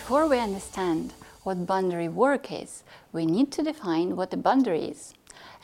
Before we understand what boundary work is, we need to define what a boundary is.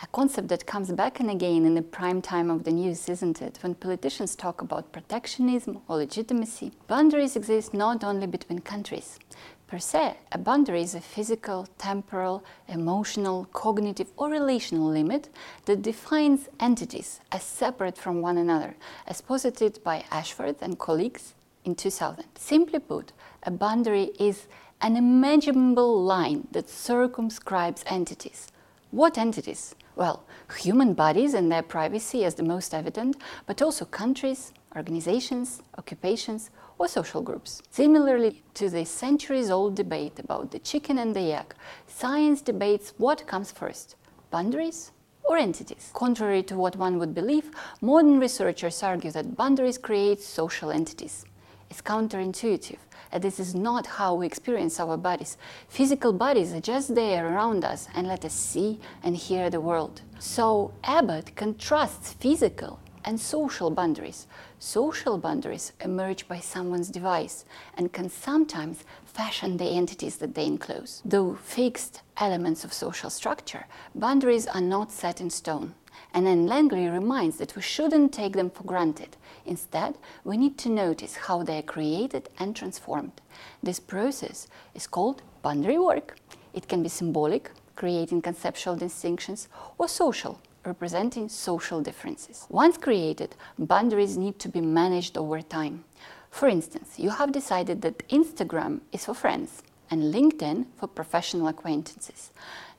A concept that comes back and again in the prime time of the news, isn't it? When politicians talk about protectionism or legitimacy, boundaries exist not only between countries. Per se, a boundary is a physical, temporal, emotional, cognitive, or relational limit that defines entities as separate from one another, as posited by Ashforth and colleagues in 2000. Simply put, a boundary is an imaginable line that circumscribes entities. What entities? Well, human bodies and their privacy as the most evident, but also countries, organizations, occupations, or social groups. Similarly to the centuries old debate about the chicken and the egg, science debates what comes first boundaries or entities. Contrary to what one would believe, modern researchers argue that boundaries create social entities. It's counterintuitive, and this is not how we experience our bodies. Physical bodies are just there around us and let us see and hear the world. So Abbott contrasts physical and social boundaries. Social boundaries emerge by someone's device and can sometimes fashion the entities that they enclose. Though fixed elements of social structure, boundaries are not set in stone. And then Langley reminds that we shouldn't take them for granted. Instead, we need to notice how they are created and transformed. This process is called boundary work. It can be symbolic, creating conceptual distinctions, or social, representing social differences. Once created, boundaries need to be managed over time. For instance, you have decided that Instagram is for friends and LinkedIn for professional acquaintances.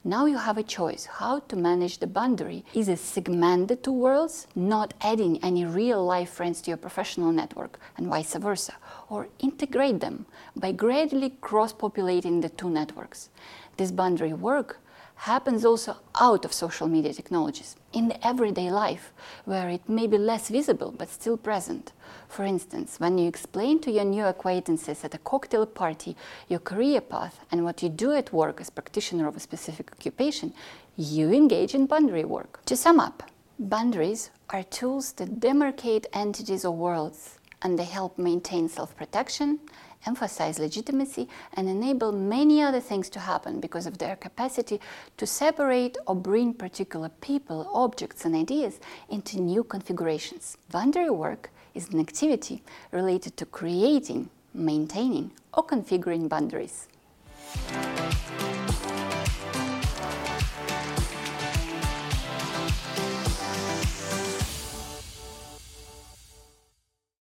Now you have a choice how to manage the boundary. Is it segment the two worlds, not adding any real life friends to your professional network, and vice versa, or integrate them by gradually cross populating the two networks? This boundary work happens also out of social media technologies, in the everyday life, where it may be less visible but still present. For instance, when you explain to your new acquaintances at a cocktail party your career path and what you do at work as practitioner of a specific occupation, you engage in boundary work. To sum up, boundaries are tools that demarcate entities or worlds, and they help maintain self-protection emphasize legitimacy, and enable many other things to happen because of their capacity to separate or bring particular people, objects, and ideas into new configurations. Boundary work is an activity related to creating, maintaining, or configuring boundaries.